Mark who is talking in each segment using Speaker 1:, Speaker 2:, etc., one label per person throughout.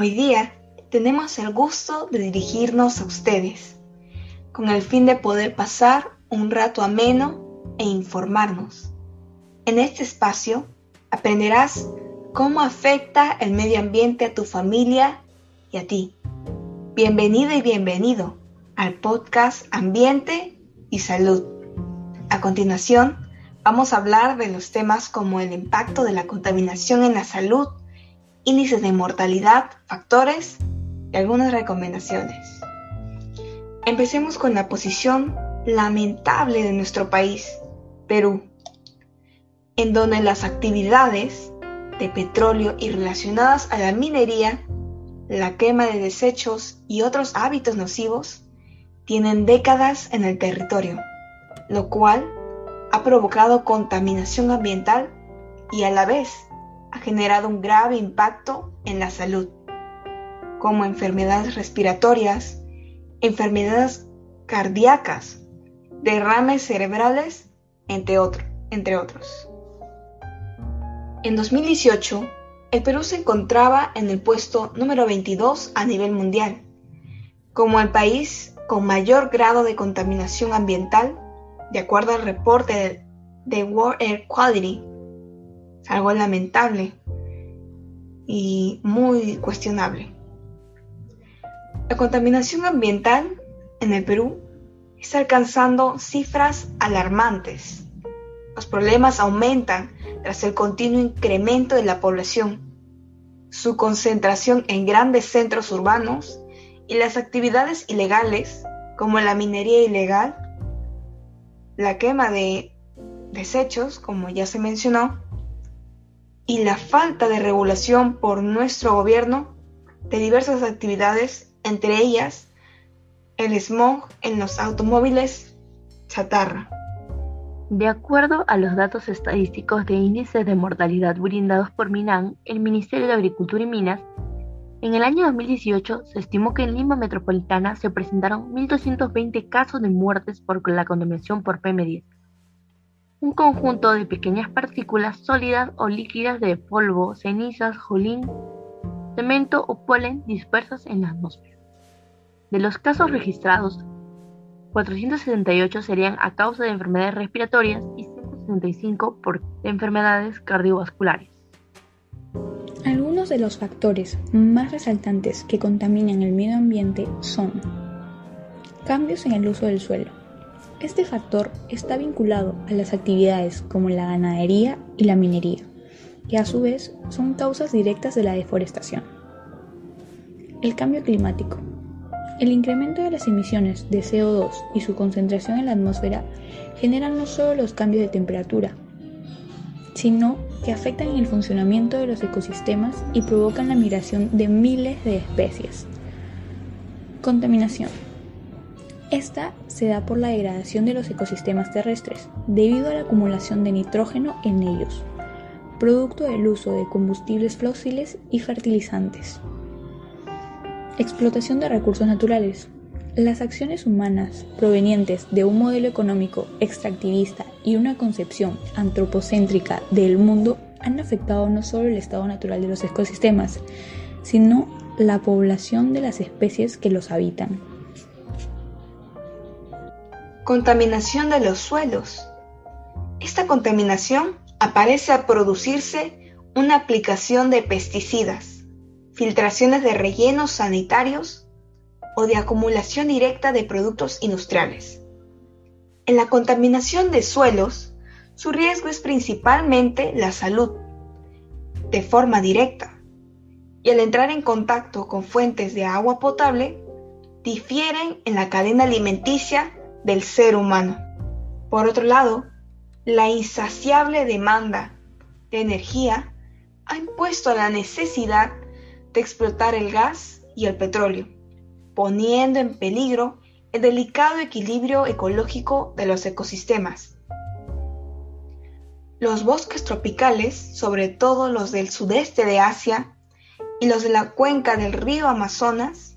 Speaker 1: Hoy día tenemos el gusto de dirigirnos a ustedes, con el fin de poder pasar un rato ameno e informarnos. En este espacio aprenderás cómo afecta el medio ambiente a tu familia y a ti. Bienvenida y bienvenido al podcast Ambiente y Salud. A continuación, vamos a hablar de los temas como el impacto de la contaminación en la salud, índices de mortalidad, factores y algunas recomendaciones. Empecemos con la posición lamentable de nuestro país, Perú, en donde las actividades de petróleo y relacionadas a la minería, la quema de desechos y otros hábitos nocivos tienen décadas en el territorio, lo cual ha provocado contaminación ambiental y a la vez ha generado un grave impacto en la salud, como enfermedades respiratorias, enfermedades cardíacas, derrames cerebrales, entre, otros. En 2018, el Perú se encontraba en el puesto número 22 a nivel mundial, como el país con mayor grado de contaminación ambiental, de acuerdo al reporte de World Air Quality, algo lamentable y muy cuestionable. La contaminación ambiental en el Perú está alcanzando cifras alarmantes. Los problemas aumentan tras el continuo incremento de la población, su concentración en grandes centros urbanos y las actividades ilegales como la minería ilegal, la quema de desechos, como ya se mencionó, y la falta de regulación por nuestro gobierno de diversas actividades, entre ellas el smog en los automóviles chatarra.
Speaker 2: De acuerdo a los datos estadísticos de índices de mortalidad brindados por MINAN, el Ministerio de Agricultura y Minas, en el año 2018 se estimó que en Lima Metropolitana se presentaron 1.220 casos de muertes por la contaminación por PM10, un conjunto de pequeñas partículas sólidas o líquidas de polvo, cenizas, jolín, cemento o polen dispersas en la atmósfera. De los casos registrados, 478 serían a causa de enfermedades respiratorias y 165 por enfermedades cardiovasculares.
Speaker 3: Algunos de los factores más resaltantes que contaminan el medio ambiente son cambios en el uso del suelo, este factor está vinculado a las actividades como la ganadería y la minería, que a su vez son causas directas de la deforestación. El cambio climático. El incremento de las emisiones de CO2 y su concentración en la atmósfera generan no solo los cambios de temperatura, sino que afectan el funcionamiento de los ecosistemas y provocan la migración de miles de especies. Contaminación. Esta se da por la degradación de los ecosistemas terrestres, debido a la acumulación de nitrógeno en ellos, producto del uso de combustibles fósiles y fertilizantes. Explotación de recursos naturales. Las acciones humanas provenientes de un modelo económico extractivista y una concepción antropocéntrica del mundo han afectado no solo el estado natural de los ecosistemas, sino la población de las especies que los habitan.
Speaker 1: Contaminación de los suelos. Esta contaminación aparece al producirse una aplicación de pesticidas, filtraciones de rellenos sanitarios o de acumulación directa de productos industriales. En la contaminación de suelos, su riesgo es principalmente la salud, de forma directa, y al entrar en contacto con fuentes de agua potable, difieren en la cadena alimenticia del ser humano. Por otro lado, la insaciable demanda de energía ha impuesto la necesidad de explotar el gas y el petróleo, poniendo en peligro el delicado equilibrio ecológico de los ecosistemas. Los bosques tropicales, sobre todo los del sudeste de Asia y los de la cuenca del río Amazonas,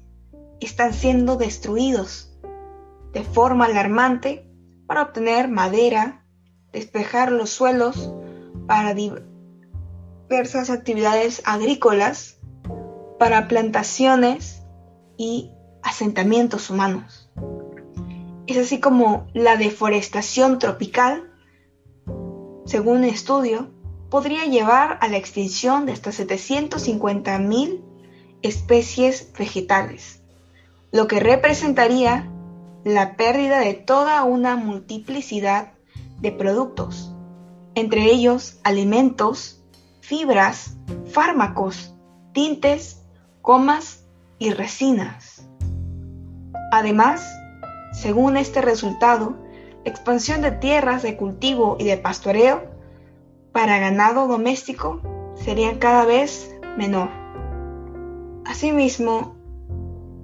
Speaker 1: están siendo destruidos de forma alarmante para obtener madera, despejar los suelos para diversas actividades agrícolas para plantaciones y asentamientos humanos. Es así como la deforestación tropical, según un estudio, podría llevar a la extinción de hasta 750.000 especies vegetales, lo que representaría la pérdida de toda una multiplicidad de productos, entre ellos alimentos, fibras, fármacos, tintes, comas y resinas. Además, según este resultado, expansión de tierras de cultivo y de pastoreo para ganado doméstico sería cada vez menor. Asimismo,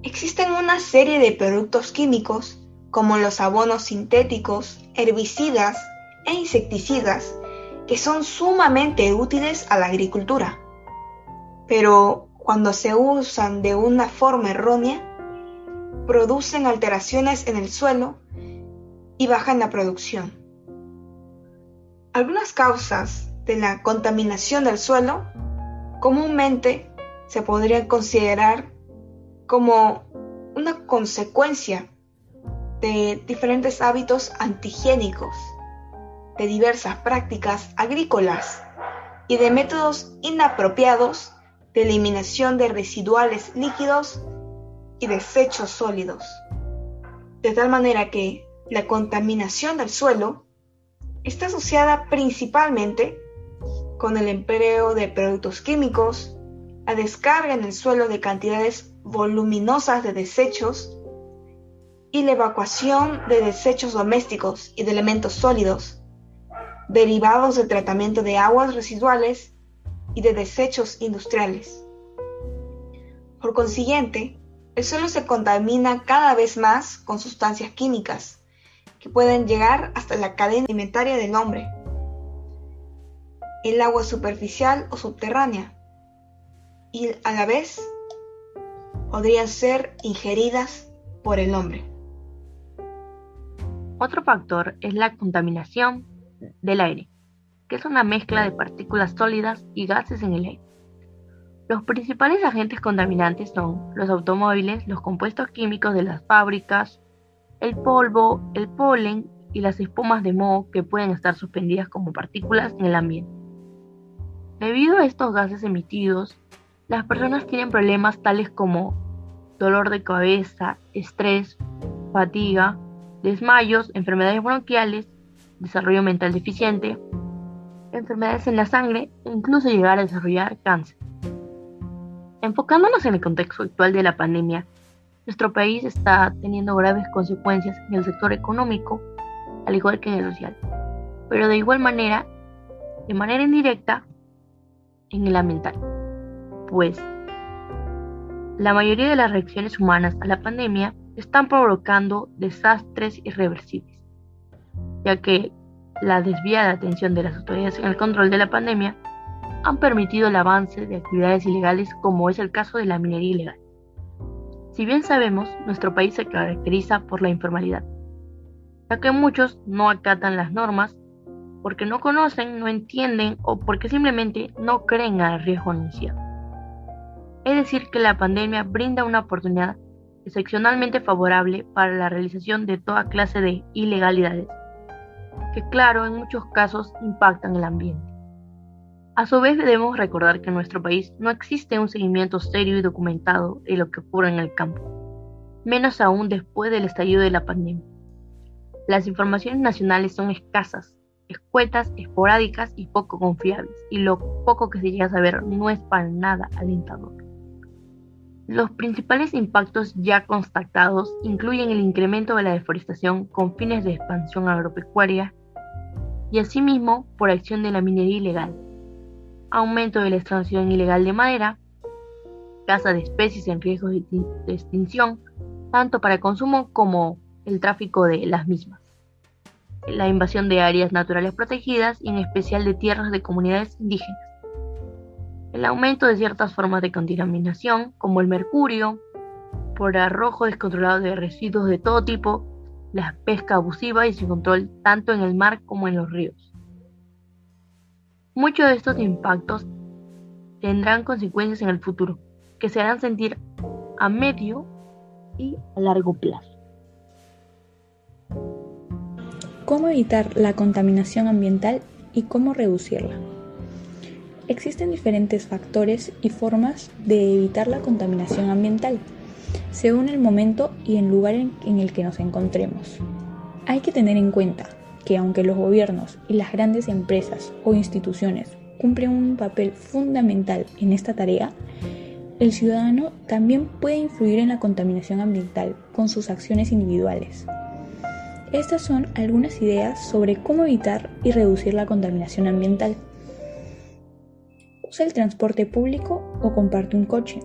Speaker 1: existen una serie de productos químicos como los abonos sintéticos, herbicidas e insecticidas que son sumamente útiles a la agricultura. Pero cuando se usan de una forma errónea, producen alteraciones en el suelo y bajan la producción. Algunas causas de la contaminación del suelo comúnmente se podrían considerar como una consecuencia de diferentes hábitos antigénicos, de diversas prácticas agrícolas y de métodos inapropiados de eliminación de residuales líquidos y desechos sólidos. De tal manera que la contaminación del suelo está asociada principalmente con el empleo de productos químicos, la descarga en el suelo de cantidades voluminosas de desechos y la evacuación de desechos domésticos y de elementos sólidos, derivados del tratamiento de aguas residuales y de desechos industriales. Por consiguiente, el suelo se contamina cada vez más con sustancias químicas que pueden llegar hasta la cadena alimentaria del hombre, el agua superficial o subterránea, y a la vez podrían ser ingeridas por el hombre.
Speaker 2: Otro factor es la contaminación del aire, que es una mezcla de partículas sólidas y gases en el aire. Los principales agentes contaminantes son los automóviles, los compuestos químicos de las fábricas, el polvo, el polen y las espumas de moho que pueden estar suspendidas como partículas en el ambiente. Debido a estos gases emitidos, las personas tienen problemas tales como dolor de cabeza, estrés, fatiga, desmayos, enfermedades bronquiales, desarrollo mental deficiente, enfermedades en la sangre e incluso llegar a desarrollar cáncer. Enfocándonos en el contexto actual de la pandemia, nuestro país está teniendo graves consecuencias en el sector económico, al igual que en el social, pero de igual manera, de manera indirecta, en el ambiental, pues la mayoría de las reacciones humanas a la pandemia están provocando desastres irreversibles, ya que la desviada atención de las autoridades en el control de la pandemia han permitido el avance de actividades ilegales como es el caso de la minería ilegal. Si bien sabemos, nuestro país se caracteriza por la informalidad, ya que muchos no acatan las normas porque no conocen, no entienden o porque simplemente no creen al riesgo anunciado. Es decir, que la pandemia brinda una oportunidad excepcionalmente favorable para la realización de toda clase de ilegalidades, que claro, en muchos casos impactan el ambiente. A su vez debemos recordar que en nuestro país no existe un seguimiento serio y documentado de lo que ocurre en el campo, menos aún después del estallido de la pandemia. Las informaciones nacionales son escasas, escuetas, esporádicas y poco confiables, y lo poco que se llega a saber no es para nada alentador. Los principales impactos ya constatados incluyen el incremento de la deforestación con fines de expansión agropecuaria y asimismo por acción de la minería ilegal, aumento de la extracción ilegal de madera, caza de especies en riesgo de, extinción, tanto para consumo como el tráfico de las mismas, la invasión de áreas naturales protegidas y en especial de tierras de comunidades indígenas, el aumento de ciertas formas de contaminación como el mercurio, por arrojo descontrolado de residuos de todo tipo, la pesca abusiva y sin control tanto en el mar como en los ríos. Muchos de estos impactos tendrán consecuencias en el futuro, que se harán sentir a medio y a largo plazo.
Speaker 3: ¿Cómo evitar la contaminación ambiental y cómo reducirla? Existen diferentes factores y formas de evitar la contaminación ambiental, según el momento y el lugar en, el que nos encontremos. Hay que tener en cuenta que aunque los gobiernos y las grandes empresas o instituciones cumplen un papel fundamental en esta tarea, el ciudadano también puede influir en la contaminación ambiental con sus acciones individuales. Estas son algunas ideas sobre cómo evitar y reducir la contaminación ambiental. Usa el transporte público o comparte un coche.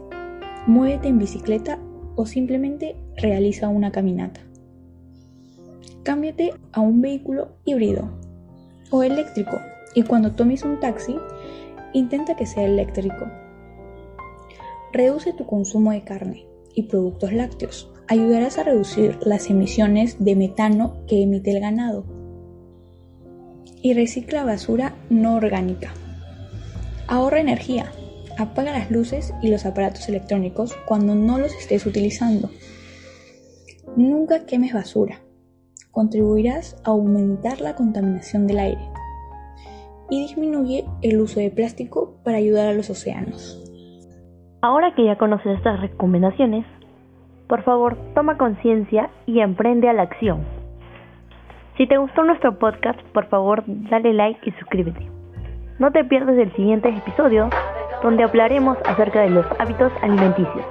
Speaker 3: Muévete en bicicleta o simplemente realiza una caminata. Cámbiate a un vehículo híbrido o eléctrico y cuando tomes un taxi, intenta que sea eléctrico. Reduce tu consumo de carne y productos lácteos. Ayudarás a reducir las emisiones de metano que emite el ganado. Y recicla basura no orgánica. Ahorra energía. Apaga las luces y los aparatos electrónicos cuando no los estés utilizando. Nunca quemes basura. Contribuirás a aumentar la contaminación del aire y disminuye el uso de plástico para ayudar a los océanos.
Speaker 2: Ahora que ya conoces estas recomendaciones, por favor toma conciencia y emprende a la acción. Si te gustó nuestro podcast, por favor dale like y suscríbete. No te pierdas el siguiente episodio donde hablaremos acerca de los hábitos alimenticios.